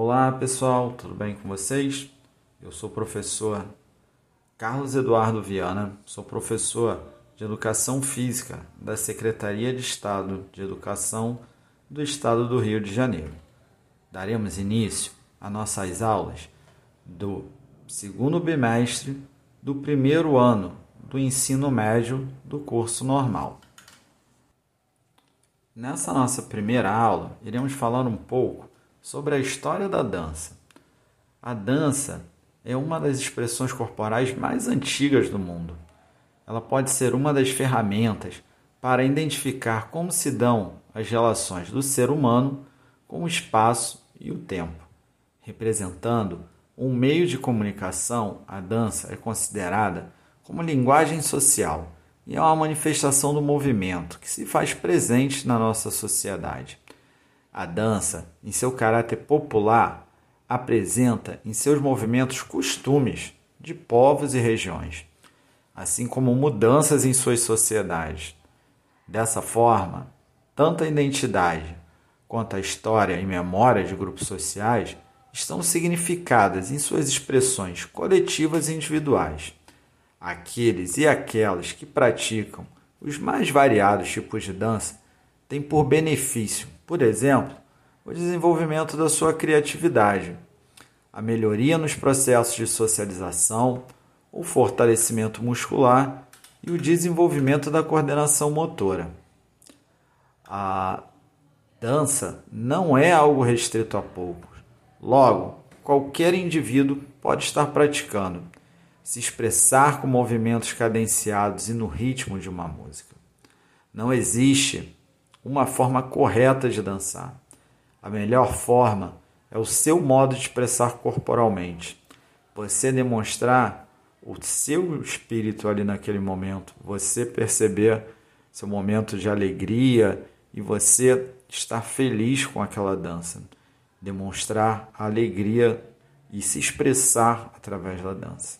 Olá pessoal, tudo bem com vocês? Eu sou o professor Carlos Eduardo Viana, sou professor de Educação Física da Secretaria de Estado de Educação do Estado do Rio de Janeiro. Daremos início a nossas aulas do segundo bimestre do primeiro ano do ensino médio do curso normal. Nessa nossa primeira aula, iremos falar um pouco sobre a história da dança. A dança é uma das expressões corporais mais antigas do mundo. Ela pode ser uma das ferramentas para identificar como se dão as relações do ser humano com o espaço e o tempo. Representando um meio de comunicação, a dança é considerada como linguagem social e é uma manifestação do movimento que se faz presente na nossa sociedade. A dança, em seu caráter popular, apresenta em seus movimentos costumes de povos e regiões, assim como mudanças em suas sociedades. Dessa forma, tanto a identidade quanto a história e memória de grupos sociais estão significadas em suas expressões coletivas e individuais. Aqueles e aquelas que praticam os mais variados tipos de dança têm por benefício, por exemplo, o desenvolvimento da sua criatividade, a melhoria nos processos de socialização, o fortalecimento muscular e o desenvolvimento da coordenação motora. A dança não é algo restrito a poucos. Logo, qualquer indivíduo pode estar praticando, se expressar com movimentos cadenciados e no ritmo de uma música. Não existe uma forma correta de dançar. A melhor forma é o seu modo de expressar corporalmente. Você demonstrar o seu espírito ali naquele momento, você perceber seu momento de alegria e você estar feliz com aquela dança demonstrar alegria e se expressar através da dança.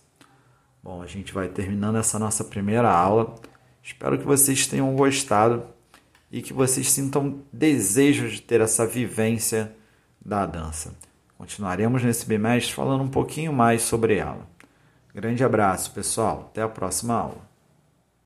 Bom, a gente vai terminando essa nossa primeira aula. Espero que vocês tenham gostado e que vocês sintam desejo de ter essa vivência da dança. Continuaremos nesse bimestre falando um pouquinho mais sobre ela. Grande abraço, pessoal. Até a próxima aula.